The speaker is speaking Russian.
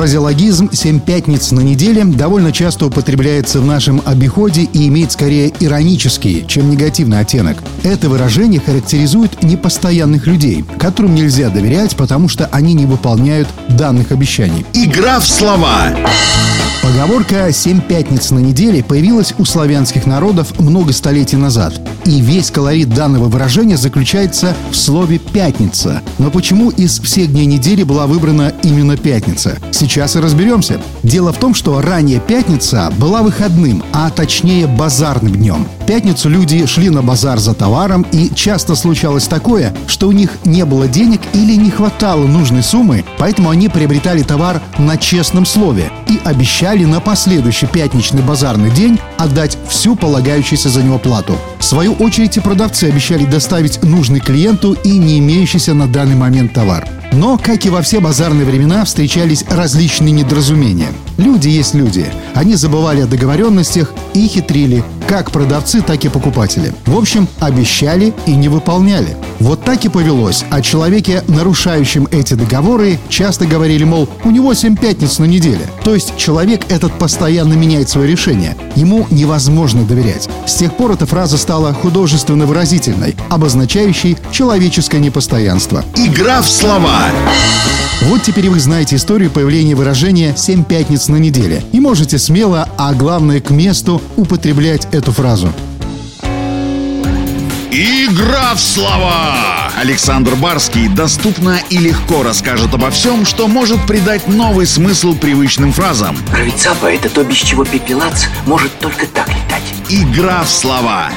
Фразеологизм «семь пятниц на неделе» довольно часто употребляется в нашем обиходе и имеет скорее иронический, чем негативный оттенок. Это выражение характеризует непостоянных людей, которым нельзя доверять, потому что они не выполняют данных обещаний. Игра в слова. Поговорка «семь пятниц на неделе» появилась у славянских народов много столетий назад. И весь колорит данного выражения заключается в слове «пятница». Но почему из всех дней недели была выбрана именно пятница? Сейчас и разберемся. Дело в том, что ранее пятница была выходным, а точнее базарным днем. Пятницу люди шли на базар за товаром, и часто случалось такое, что у них не было денег или не хватало нужной суммы, поэтому они приобретали товар на честном слове и обещали на последующий пятничный базарный день отдать всю полагающуюся за него плату. В свою очередь и продавцы обещали доставить нужный клиенту и не имеющийся на данный момент товар. Но, как и во все базарные времена, встречались различные недоразумения. Люди есть люди. Они забывали о договоренностях и хитрили, как продавцы, так и покупатели. В общем, обещали и не выполняли. Вот так и повелось. О человеке, нарушающем эти договоры, часто говорили, мол, у него 7 пятниц на неделе. То есть человек этот постоянно меняет свое решение. Ему невозможно доверять. С тех пор эта фраза стала художественно выразительной, обозначающей человеческое непостоянство. Игра в слова. Вот теперь вы знаете историю появления выражения «семь пятниц на неделе» и можете смело, а главное к месту, употреблять эту фразу. Игра в слова! Александр Барский доступно и легко расскажет обо всем, что может придать новый смысл привычным фразам. Рыцапа — это то, без чего пепелац может только так летать. Игра в слова.